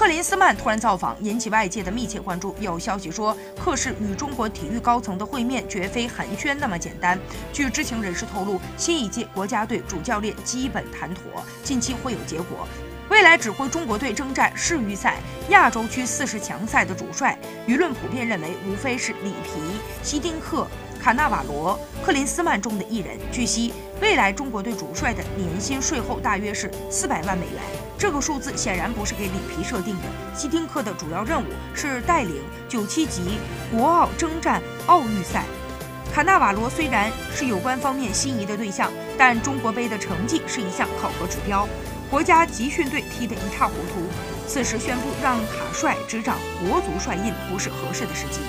克林斯曼突然造访，引起外界的密切关注。有消息说，克氏与中国体育高层的会面绝非寒暄那么简单。据知情人士透露，新一届国家队主教练基本谈妥，近期会有结果。未来指挥中国队征战世预赛、亚洲区四十强赛的主帅，舆论普遍认为无非是里皮、希丁克、卡纳瓦罗、克林斯曼中的一人。据悉，未来中国队主帅的年薪税后大约是四百万美元，这个数字显然不是给里皮设定的。希丁克的主要任务是带领九七级国奥征战奥预赛。卡纳瓦罗虽然是有关方面心仪的对象，但中国杯的成绩是一项考核指标。国家集训队踢得一塌糊涂，此时宣布让卡帅执掌国足帅印不是合适的时机。